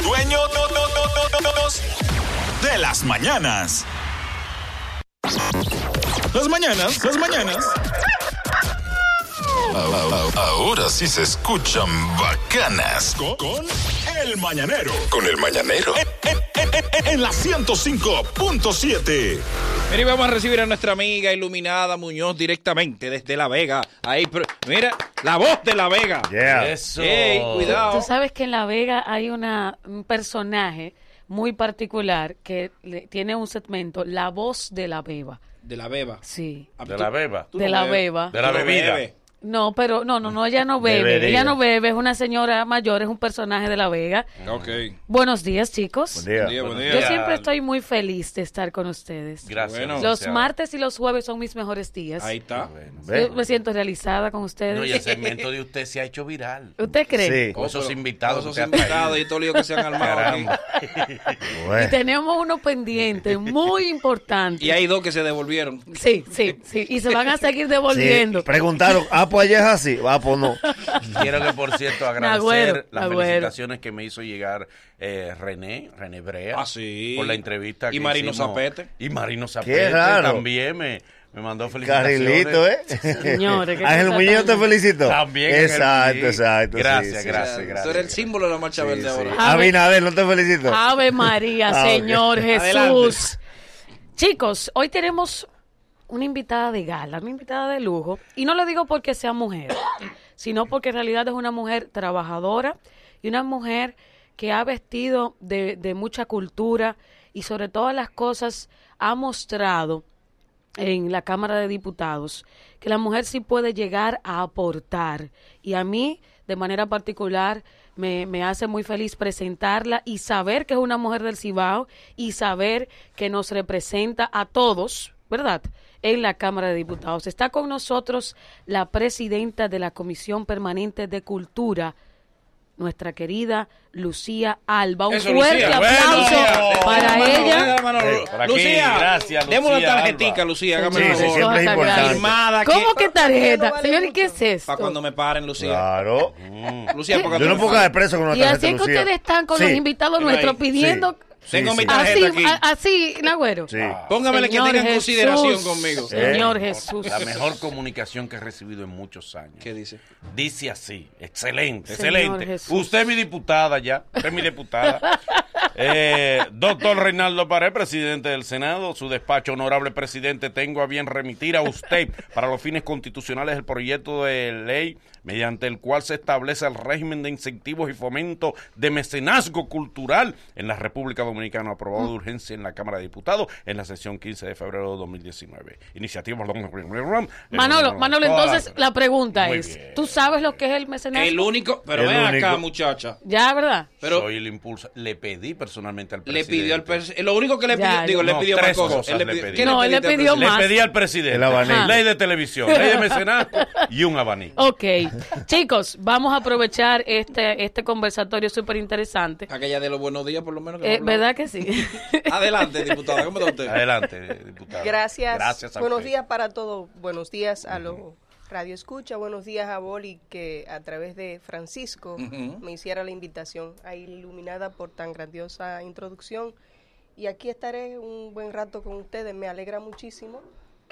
dueños, dueños de las mañanas. Las mañanas, las mañanas. Ahora sí se escuchan bacanas. Con, con el mañanero. Con el mañanero. En, en- en- en la 105.7. Mira, y vamos a recibir a nuestra amiga iluminada Muñoz directamente desde La Vega. Ahí, mira, la voz de La Vega. Yeah. Eso. Cuidado. Tú sabes que en La Vega hay una, un personaje muy particular que le- tiene un segmento, La Voz de la Beba. De la beba. Sí. Ah, De la beba. de la beba. De la bebida. No, pero no, no, no, ella no bebe. Debería. Ella no bebe, es una señora mayor, es un personaje de La Vega. Ok. Buenos días, chicos. Buen día. Buen día, buen Buenos día. Yo siempre estoy muy feliz de estar con ustedes. Gracias. Bueno. Los martes y los jueves son mis mejores días. Ahí está. Bueno. Ve. Yo me siento realizada con ustedes. No, y el segmento de usted se ha hecho viral. ¿Usted cree? Sí. Con esos pero- invitados Esos que ha invitados y todo lío que se han armado aquí. Caramba. Bueno. Y tenemos uno pendiente muy importante. Y hay dos que se devolvieron. Sí, sí, sí. Y se van a seguir Sí, devolviendo. preguntaron, ah, pues ayer es así, ah, pues no. Quiero que, por cierto, agradecer Agüero, las Agüero. felicitaciones que me hizo llegar eh, René, René Brea. Ah, sí. Por la entrevista Y que Marino hicimos. Zapete. Y Marino Zapete raro. también me, me mandó felicitaciones. Carrilito, ¿eh? Señores, qué Ángel Muñoz te felicito. También Exacto, exacto. sí, Gracias, sí. gracias, gracias. Tú eres el símbolo de la marcha verde Sí, ahora. Ah, Abinader, no te felicito. Ave María, Ah. Señor Adelante. Jesús. Chicos, hoy tenemos una invitada de gala, una invitada de lujo. Y no lo digo porque sea mujer, sino porque en realidad es una mujer trabajadora y una mujer que ha vestido de, de mucha cultura y sobre todas las cosas ha mostrado en la Cámara de Diputados que la mujer sí puede llegar a aportar. Y a mí, de manera particular, me, me hace muy feliz presentarla y saber que es una mujer del Cibao y saber que nos representa a todos, ¿verdad? En la Cámara de Diputados. Está con nosotros la presidenta de la Comisión Permanente de Cultura, nuestra querida Lucía Alba. Un Eso, fuerte Lucía. aplauso Bueno, para Lucía. ella. Lucía, gracias, Demos una Lucía tarjetica, Alba. Lucía, hágame Sí, sí, siempre importante. Firmada ¿Cómo que tarjeta? no vale Señor, ¿y qué es esto? Para cuando me paren, Lucía. Claro. Lucía, porque Yo no puedo caer preso con una Y tarjeta así es que Lucía. ustedes están con Sí, los invitados nuestros pidiendo. Sí, Tengo sí, mi tarjeta Así, aquí. a- así, Nagüero. Sí. Póngamele que tengan Jesús, consideración conmigo. Señor Eh. Jesús. La mejor comunicación que he recibido en muchos años. ¿Qué dice? Dice así, excelente, Señor excelente. Jesús. Usted es mi diputada ya, usted es mi diputada. Eh, doctor Reinaldo Pared, presidente del Senado, su despacho, honorable presidente, tengo a bien remitir a usted para los fines constitucionales el proyecto de ley mediante el cual se establece el régimen de incentivos y fomento de mecenazgo cultural en la República Dominicana, aprobado de urgencia en la Cámara de Diputados en la sesión 15 de febrero de 2019. Iniciativa... Manolo, Manolo, entonces la pregunta Muy es, bien. ¿tú sabes lo que es el mecenazgo? El único, pero El ven acá, muchacha. Ya, ¿verdad? Pero Soy el impulso. Le pedí personalmente al le presidente. pidió al presidente. Lo único que le Ya, pidió, digo, le pidió tres más cosas. cosas Él le pidió- pedí. ¿Qué No, él le pidió más. Le pedí al presidente. El abanico. Ley de televisión, ley de mecenazgo y un abanico. Ok, chicos, vamos a aprovechar este, este conversatorio súper interesante. Aquella de los buenos días, por lo menos. que Eh. ¿Verdad que sí? Adelante, diputada, ¿cómo está usted? Adelante, diputada. Gracias. Gracias a buenos usted. días para todos. Buenos días a los Radio Escucha. Buenos días a Boli, que a través de Francisco me hiciera la invitación a iluminada por tan grandiosa introducción. Y aquí estaré un buen rato con ustedes. Me alegra muchísimo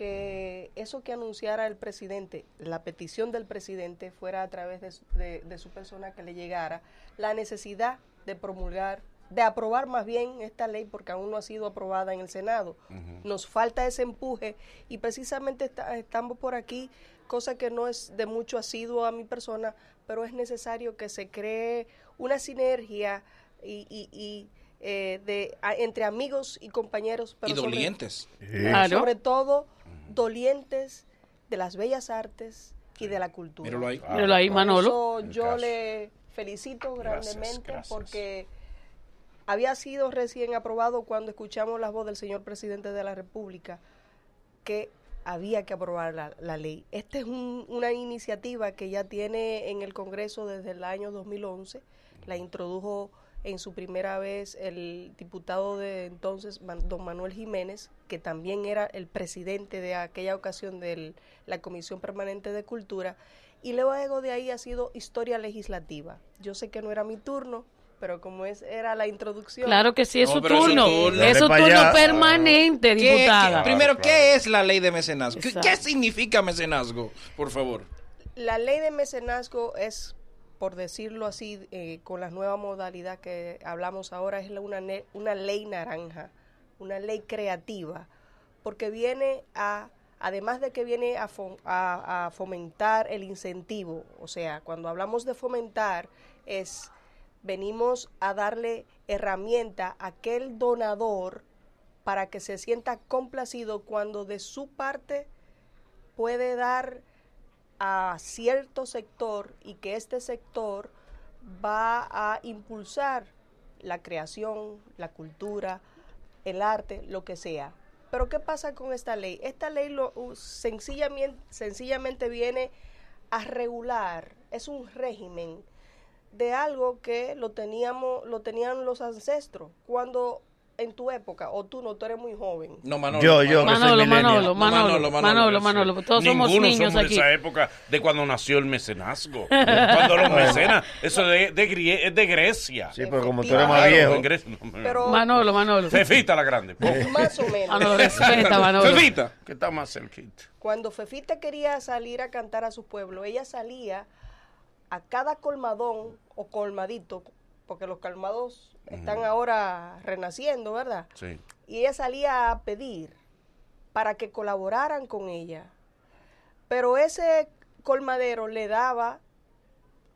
que eso que anunciara el presidente, la petición del presidente, fuera a través de, su- de- de su persona que le llegara la necesidad de promulgar, de aprobar más bien esta ley, porque aún no ha sido aprobada en el Senado. Nos falta ese empuje y precisamente está- estamos por aquí, cosa que no es de mucho asiduo a mi persona, pero es necesario que se cree una sinergia y, y- y, eh, de, a- entre amigos y compañeros. Pero Y sobre- dolientes. Claro. sobre todo dolientes de las bellas artes y de la cultura. Míralo ahí. Míralo ahí, Por Manolo. eso yo caso. le felicito Gracias, grandemente gracias. porque había sido recién aprobado cuando escuchamos la voz del señor presidente de la República que había que aprobar la, la ley. Esta es un- una iniciativa que ya tiene en el Congreso desde el año 2011. La introdujo en su primera vez el diputado de entonces, don Manuel Jiménez, que también era el presidente de aquella ocasión de la Comisión Permanente de Cultura. Y luego de ahí ha sido historia legislativa. Yo sé que no era mi turno, pero como es era la introducción. Claro que sí, es No, su pero es su turno. turno. Es turno permanente, ¿Qué- diputada. qué- primero, Claro, ¿qué es la ley de mecenazgo? ¿Qué, Exacto. qué significa mecenazgo? Por favor. La ley de mecenazgo es, por decirlo así, eh, con la nueva modalidad que hablamos ahora, es una, una ley naranja, una ley creativa, porque viene a, además de que viene a fomentar el incentivo, o sea, cuando hablamos de fomentar, es, venimos a darle herramienta a aquel donador para que se sienta complacido cuando de su parte puede dar a cierto sector y que este sector va a impulsar la creación, la cultura, el arte, lo que sea. Pero ¿qué pasa con esta ley? Esta ley lo, uh, sencillamente, sencillamente viene a regular, es un régimen de algo que lo teníamos, lo tenían los ancestros cuando en tu época, o tú no, tú eres muy joven. No, Manolo. Yo, yo. Manolo. que soy Manolo. Manolo, Manolo, Manolo, Manolo, Manolo, Manolo, todos somos niños somos aquí. de esa época de cuando nació el mecenazgo. cuando los mecenas, eso de, de Grie- es de Grecia. Sí, pero como tú eres más viejo. en Grecia, no, me- Pero Manolo, Manolo. Fefita la grande. más o menos. Manolo, respeta, Manolo. Fefita. que está más cerquita. Cuando Fefita quería salir a cantar a su pueblo, ella salía a cada colmadón o colmadito, porque los colmados están ahora renaciendo, ¿verdad? Sí. Y ella salía a pedir para que colaboraran con ella. Pero ese colmadero le daba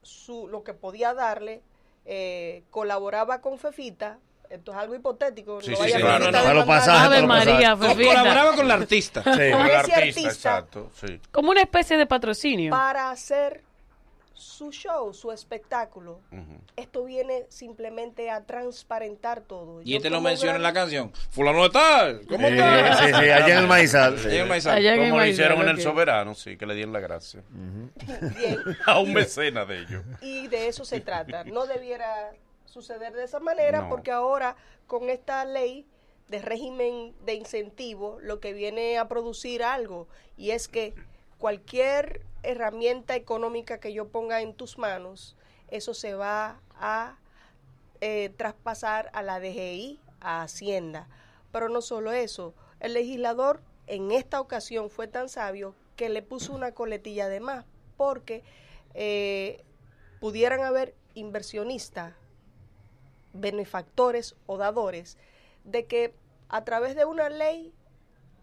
su, lo que podía darle, eh, colaboraba con Fefita, esto es algo hipotético, Sí, no sí, sí, claro, no. Para los demandar. pasajes, Ave para los María, Fefita. Colaboraba con la artista. Sí. Con ese artista, artista- exacto. Sí. Como una especie de patrocinio. para hacer su show, su espectáculo. Esto viene simplemente a transparentar todo. Y Yo este lo menciona en la canción. Fulano de tal. ¿Cómo Sí, está? sí, sí, allá en el maizal. sí. Ahí en Maizal. Allá en el Como lo Maizal, hicieron en el soberano, sí, que le dieron la gracia. Bien, A un mecena de ellos. y de eso se trata. No debiera suceder de esa manera No. porque ahora con esta ley de régimen de incentivo lo que viene a producir algo y es que cualquier herramienta económica que yo ponga en tus manos, eso se va a eh, traspasar a la DGI, a Hacienda. Pero no solo eso, el legislador en esta ocasión fue tan sabio que le puso una coletilla de más, porque eh, pudieran haber inversionistas, benefactores o dadores, de que a través de una ley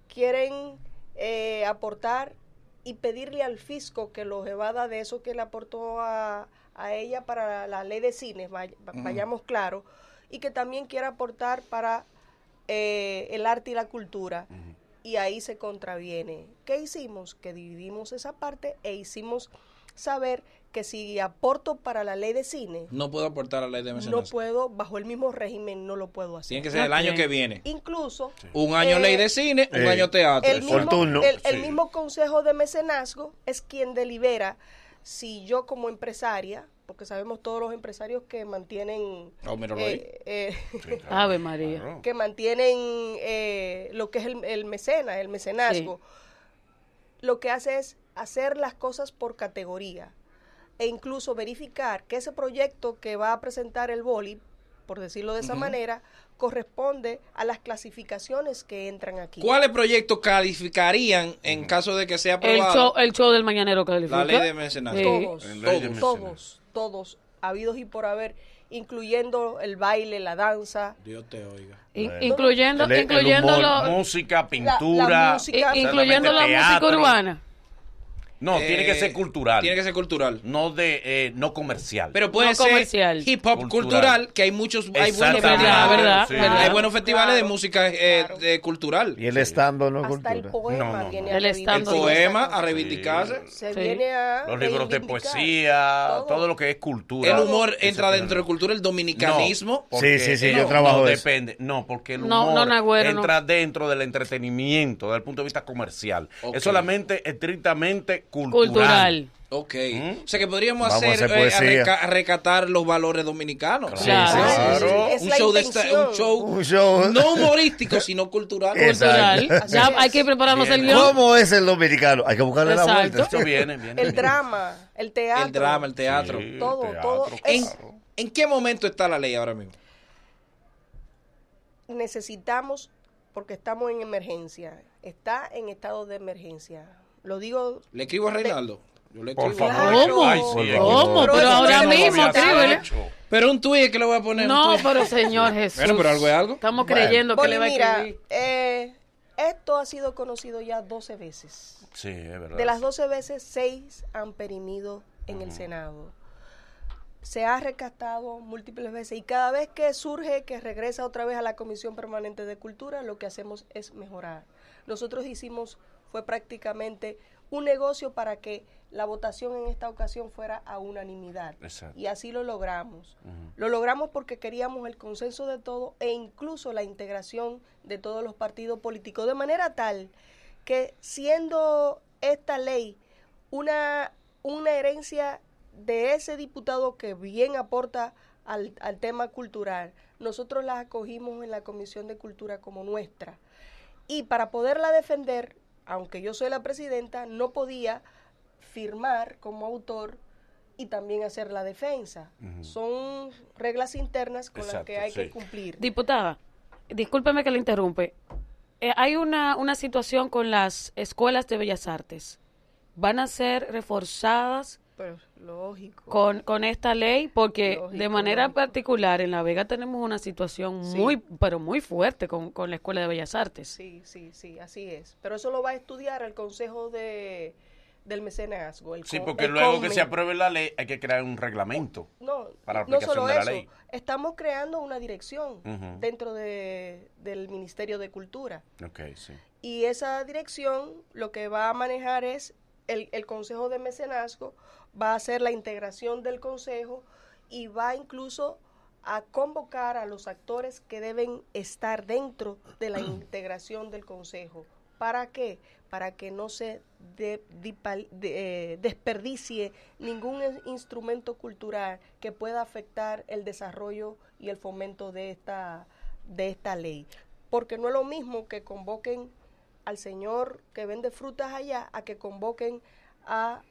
quieren eh, aportar y pedirle al fisco que los evada de eso que le aportó a, a ella para la ley de cines, vay- vayamos claro, y que también quiera aportar para eh, el arte y la cultura. Y ahí se contraviene. ¿Qué hicimos? Que dividimos esa parte e hicimos saber que si aporto para la ley de cine, No puedo aportar a la ley de no mecenazgo. puedo, bajo el mismo régimen, no lo puedo hacer. Tiene que ser el año que viene. Incluso Un año Eh, ley de cine, un eh, año teatro. el mismo, turno. el, el Sí. mismo consejo de mecenazgo es quien delibera si yo como empresaria, porque sabemos todos los empresarios que mantienen Oh, eh, eh, Ave María. Que mantienen eh, lo que es el, el mecena, el mecenazgo, lo que hace es hacer las cosas por categoría e incluso verificar que ese proyecto que va a presentar el boli, por decirlo de esa manera, corresponde a las clasificaciones que entran aquí. ¿Cuáles proyectos calificarían en caso de que sea El aprobado show, el show del mañanero califica. la ley de mecenazgo? Sí. Todos, todos, mecenas. todos, todos, habidos y por haber, incluyendo el baile, la danza, Dios te oiga. In- incluyendo El- el incluyendo humor. lo- Música, la pintura. música- incluyendo la música urbana. No, tiene que Eh, ser cultural. Tiene que ser cultural. No de, eh, no comercial. Pero puede No ser comercial. hip hop cultural. Cultural. que hay muchos, hay buenos Exactamente. Verdad, verdad, Sí. verdad. Hay buenos festivales de música eh, claro. de cultural. Y el estando no hasta el poema No, no, viene no. a El El poema a reivindicarse. Se Sí. viene a Los libros de poesía, todo. lo que es cultura. El humor entra dentro de cultura, el dominicanismo. Sí, sí, sí, yo trabajo no, eso. depende. No, porque el No, humor Nagüero, entra dentro del entretenimiento, desde el punto de vista comercial. Es solamente estrictamente cultural. Cultural. Ok. ¿Mm? O sea que podríamos Vamos a hacer, hacer eh, poesía. reca- recatar los valores dominicanos. Claro. Claro. Es Un la show, de un show Un show. no humorístico, sino cultural. Cultural. Ya hay que prepararnos el guion. ¿Cómo es el dominicano? Hay que buscarle la Exacto. vuelta. Esto viene, viene. El drama, el teatro. El drama, el teatro. Sí, todo, teatro, todo. En, claro. ¿En qué momento está la ley ahora mismo? necesitamos, porque estamos en emergencia, está en estado de emergencia. Lo digo Le escribo a Reinaldo. Yo le Por favor. ¿Cómo? Ay, sí, ¿Cómo? Pero ahora mismo, escríbele. hecho. Pero un tuit que le voy a poner. No, pero señor Jesús. Bueno, pero algo es algo. Estamos Bueno. creyendo que Boli, le va a mira, escribir. eh, esto ha sido conocido ya 12 veces. Sí, es verdad. De las 12 veces, 6 han perimido en el Senado. Se ha recastado múltiples veces y cada vez que surge, que regresa otra vez a la Comisión Permanente de Cultura, lo que hacemos es mejorar. Nosotros hicimos, fue prácticamente un negocio para que la votación en esta ocasión fuera a unanimidad. Exacto. Y así lo logramos. Lo logramos porque queríamos el consenso de todo e incluso la integración de todos los partidos políticos, de manera tal que siendo esta ley una, una herencia de ese diputado que bien aporta al, al tema cultural, nosotros la acogimos en la Comisión de Cultura como nuestra. Y para poderla defender, aunque yo soy la presidenta, no podía firmar como autor y también hacer la defensa. Son reglas internas con las que hay que cumplir. Diputada, discúlpeme que le interrumpe. Eh, hay una, una situación con las escuelas de bellas artes. ¿Van a ser reforzadas Pero lógico. con, con esta ley? Porque de manera lógico. particular en La Vega tenemos una situación Sí. muy, pero muy fuerte con, con la escuela de bellas artes. Sí, sí, sí, así es. Pero eso lo va a estudiar el Consejo de, del Mecenazgo. el Sí, porque el luego que se apruebe la ley hay que crear un reglamento. No, para la no aplicación solo de la eso. ley. Estamos creando una dirección dentro de, del Ministerio de Cultura. Ok, sí. Y esa dirección lo que va a manejar es el, el Consejo de Mecenazgo, va a hacer la integración del Consejo y va incluso a convocar a los actores que deben estar dentro de la integración del Consejo. ¿Para qué? Para que no se de- de- eh, desperdicie ningún in- instrumento cultural que pueda afectar el desarrollo y el fomento de esta, de esta ley. Porque no es lo mismo que convoquen al señor que vende frutas allá a que convoquen a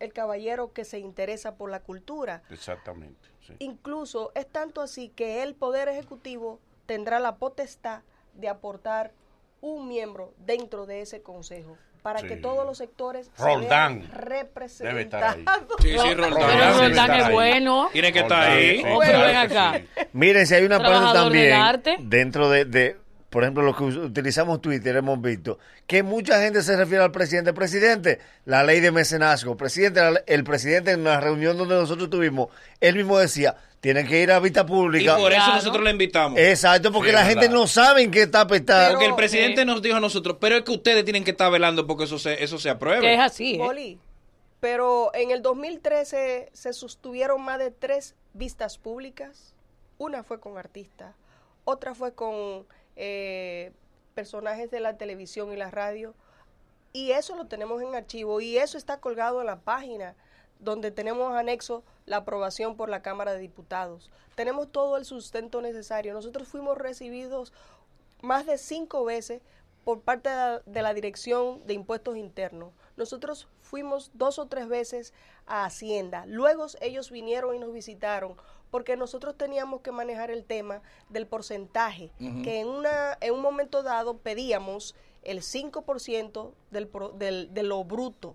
el caballero que se interesa por la cultura. Exactamente. sí. Incluso es tanto así que el Poder Ejecutivo tendrá la potestad de aportar un miembro dentro de ese consejo para Sí. que todos los sectores Roldán se vean debe estar ahí. representados. Sí, sí, Roldán. Pero Roldán es bueno. Tiene que estar ahí. sí, Oh, pero claro ven que acá. sí. Miren, si hay una parte también arte. dentro de, de, por ejemplo, lo que utilizamos Twitter, hemos visto que mucha gente se refiere al presidente. Presidente, la ley de mecenazgo. Presidente, el presidente en la reunión donde nosotros tuvimos, él mismo decía, tienen que ir a vista Y pública. por eso nosotros le invitamos. Exacto, porque Sí, la gente verdad. no sabe en qué está apestada. Porque el presidente eh, nos dijo a nosotros, pero es que ustedes tienen que estar velando porque eso se, eso se apruebe. Que es así, ¿eh? Boli. Pero en el 2013 se sostuvieron más de tres vistas públicas. Una fue con artistas, otra fue con eh, personajes de la televisión y la radio. Y eso lo tenemos en archivo y eso está colgado en la página donde tenemos anexo la aprobación por la Cámara de Diputados. Tenemos todo el sustento necesario. Nosotros fuimos recibidos más de cinco veces por parte de la, de la Dirección de Impuestos Internos. Nosotros fuimos dos o tres veces a Hacienda. Luego ellos vinieron y nos visitaron porque nosotros teníamos que manejar el tema del porcentaje, que en, una, en un momento dado pedíamos el 5% del, del, de lo bruto.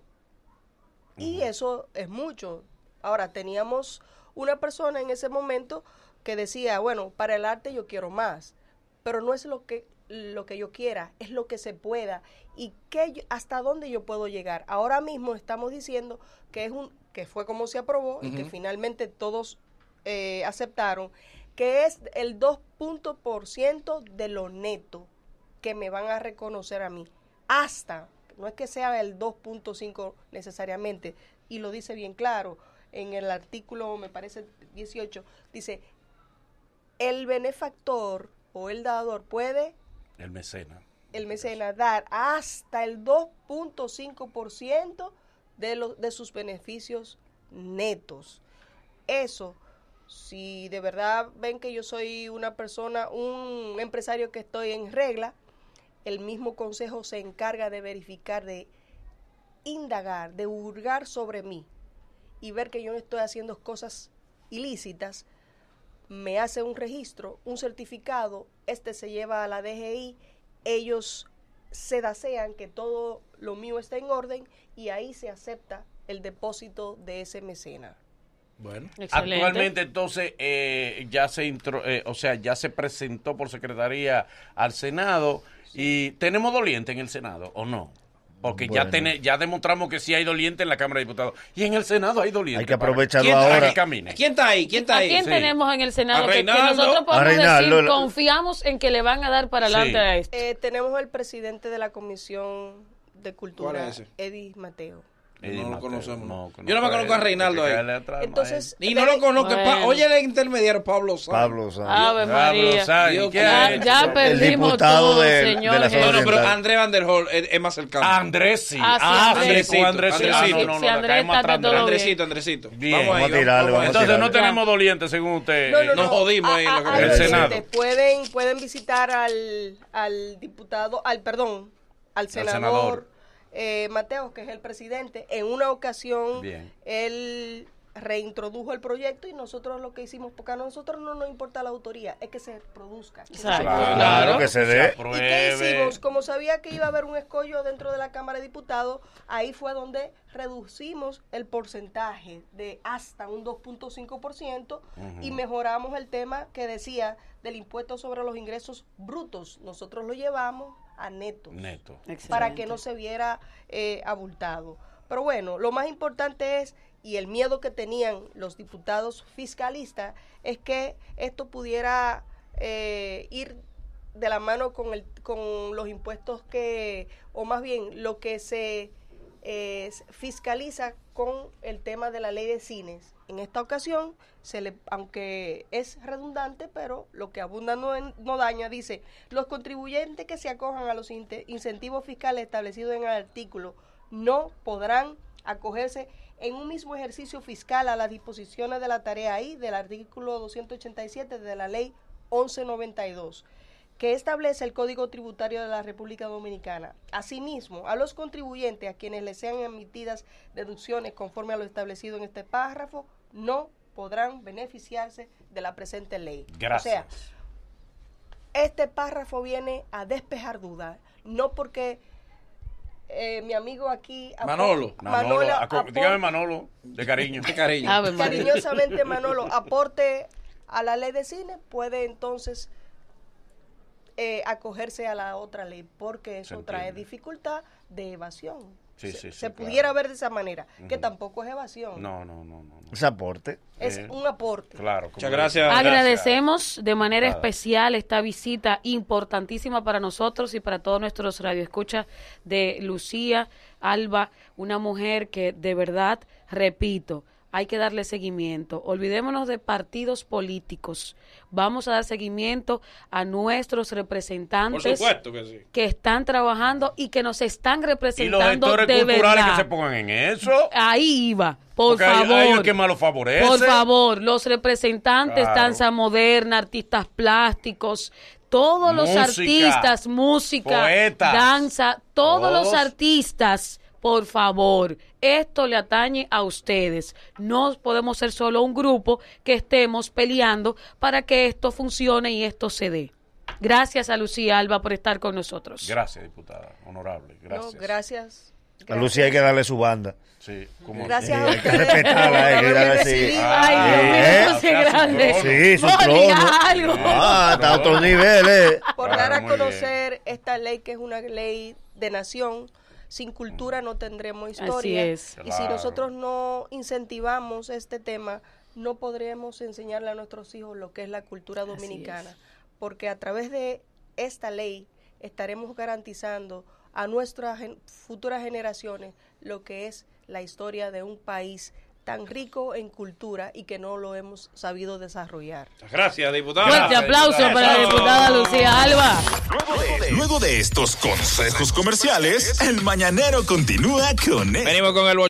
Y eso es mucho. Ahora, teníamos una persona en ese momento que decía, bueno, para el arte yo quiero más, pero no es lo que lo que yo quiera, es lo que se pueda y que hasta dónde yo puedo llegar. Ahora mismo estamos diciendo que es un que fue como se aprobó y que finalmente todos eh, aceptaron que es el 2 puntos por ciento de lo neto que me van a reconocer a mí. Hasta, no es que sea el 2.5 necesariamente, y lo dice bien claro en el artículo, me parece 18, dice, el benefactor o el dador puede, El mecena. el mecenas, dar hasta el 2.5% de, los de sus beneficios netos. Eso, si de verdad ven que yo soy una persona, un empresario que estoy en regla, el mismo consejo se encarga de verificar, de indagar, de hurgar sobre mí y ver que yo no estoy haciendo cosas ilícitas, me hace un registro, un certificado, este se lleva a la DGI, ellos se dasean que todo lo mío está en orden y ahí se acepta el depósito de ese mecena. Bueno. Excelente. Actualmente entonces eh, ya se intro, eh, o sea, ya se presentó por secretaría al Senado y tenemos doliente en el Senado o no? Porque ya tene- ya demostramos que sí hay doliente en la Cámara de Diputados y en el Senado hay doliente. Hay que aprovecharlo ¿Quién para ahora. que? ¿Quién está ahí? ¿Quién está ¿A ahí? quién Sí. tenemos en el Senado que- nosotros podemos Reinaldo. decir confiamos en que le van a dar para Sí. adelante a esto? Eh, tenemos el presidente de la Comisión de Cultura. Eddie Mateo. Eddie No lo Mateo, conocemos. no Yo no me conozco a él, Reinaldo ahí. atrás, Entonces, Y no lo conozco. Bueno. Pa- Oye, el intermediario Pablo Sáenz. Pablo. Ave Pablo ¿quién Ya, ya perdimos diputado todo, de- de señor. la Jesús. No, no, pero Oriental. André Van der Hol es, es más cercano. Andrés sí. Ah, sí, Ah, Andrés. sí, con Andrés sí. Ah, Andresito. no, no, no, Andrés Andrés. Andresito, Andresito. Bien. Vamos a tirarle, vamos a Entonces no tenemos doliente según usted. No, no, no. Nos jodimos ahí, A- lo que a- queda. El. Senado. Pueden, pueden visitar al, al diputado, al perdón, al senador. Eh, Mateo, que es el presidente. En una ocasión, Bien. él reintrodujo el proyecto y nosotros lo que hicimos, porque a nosotros no nos importa la autoría, es que se produzca. que se. Claro que se dé. ¿Y qué hicimos? Como sabía que iba a haber un escollo dentro de la Cámara de Diputados, ahí fue donde reducimos el porcentaje de hasta un 2.5% y mejoramos el tema que decía del impuesto sobre los ingresos brutos. Nosotros lo llevamos a netos Neto. para que no se viera eh, abultado. Pero bueno, lo más importante es, y el miedo que tenían los diputados fiscalistas, es que esto pudiera eh, ir de la mano con, el, con los impuestos que, o más bien lo que se fiscaliza con el tema de la ley de cines. En esta ocasión, aunque es redundante, pero lo que abunda no, no daña, dice, los contribuyentes que se acojan a los incentivos fiscales establecidos en el artículo no podrán acogerse en un mismo ejercicio fiscal a las disposiciones de la tarea ahí del artículo 287 de la ley 1192 que establece el Código Tributario de la República Dominicana. Asimismo, a los contribuyentes a quienes les sean emitidas deducciones conforme a lo establecido en este párrafo, no podrán beneficiarse de la presente ley. Gracias. O sea, este párrafo viene a despejar dudas, no porque eh, mi amigo aquí... Manolo. Manolo, dígame Manolo, de cariño. Qué cariño. Cariñosamente Manolo aporte a la ley de cine, puede entonces eh, acogerse a la otra ley, porque eso trae dificultad de evasión. Sí, se sí, sí, se claro. pudiera ver de esa manera, que tampoco es evasión, No, no, no, no. no. Ese aporte. es Eh, un aporte. Claro. Muchas gracias. Agradecemos de manera Nada. especial esta visita importantísima para nosotros y para todos nuestros radioescuchas de Lucía Alba, una mujer que de verdad, repito, hay que darle seguimiento. Olvidémonos de partidos políticos. Vamos a dar seguimiento a nuestros representantes que sí. que están trabajando y que nos están Y los representando de culturales verdad. que se pongan en eso. Ahí iba, por porque favor. hay ellos que más lo favorece. Por favor, los representantes, Claro. danza moderna, artistas plásticos, todos los artistas, música, poetas, danza, todos los artistas, por favor, esto le atañe a ustedes. No podemos ser solo un grupo que estemos peleando para que esto funcione y esto se dé. Gracias a Lucía Alba por estar con nosotros. Gracias, diputada. Honorable. No, Gracias. gracias. A Lucía hay que darle su banda. Sí, como Gracias Sí, hay que respetarla, hay que darle así. Ay, Ah, Dios mío, ¿eh? grande. Sí, su trono. algo. Ah, está a otro nivel, eh. por Claro, dar a conocer esta ley que es una ley de nación. Sin cultura no tendremos historia. es. Y si nosotros no incentivamos este tema, no podremos enseñarle a nuestros hijos lo que es la cultura Así dominicana. Porque a través de esta ley estaremos garantizando a nuestras gen- futuras generaciones lo que es la historia de un país tan rico en cultura y que no lo hemos sabido desarrollar. Gracias, diputada. Fuerte aplauso para la diputada Lucía Alba. Luego de estos consejos comerciales, el mañanero continúa con él. Venimos con el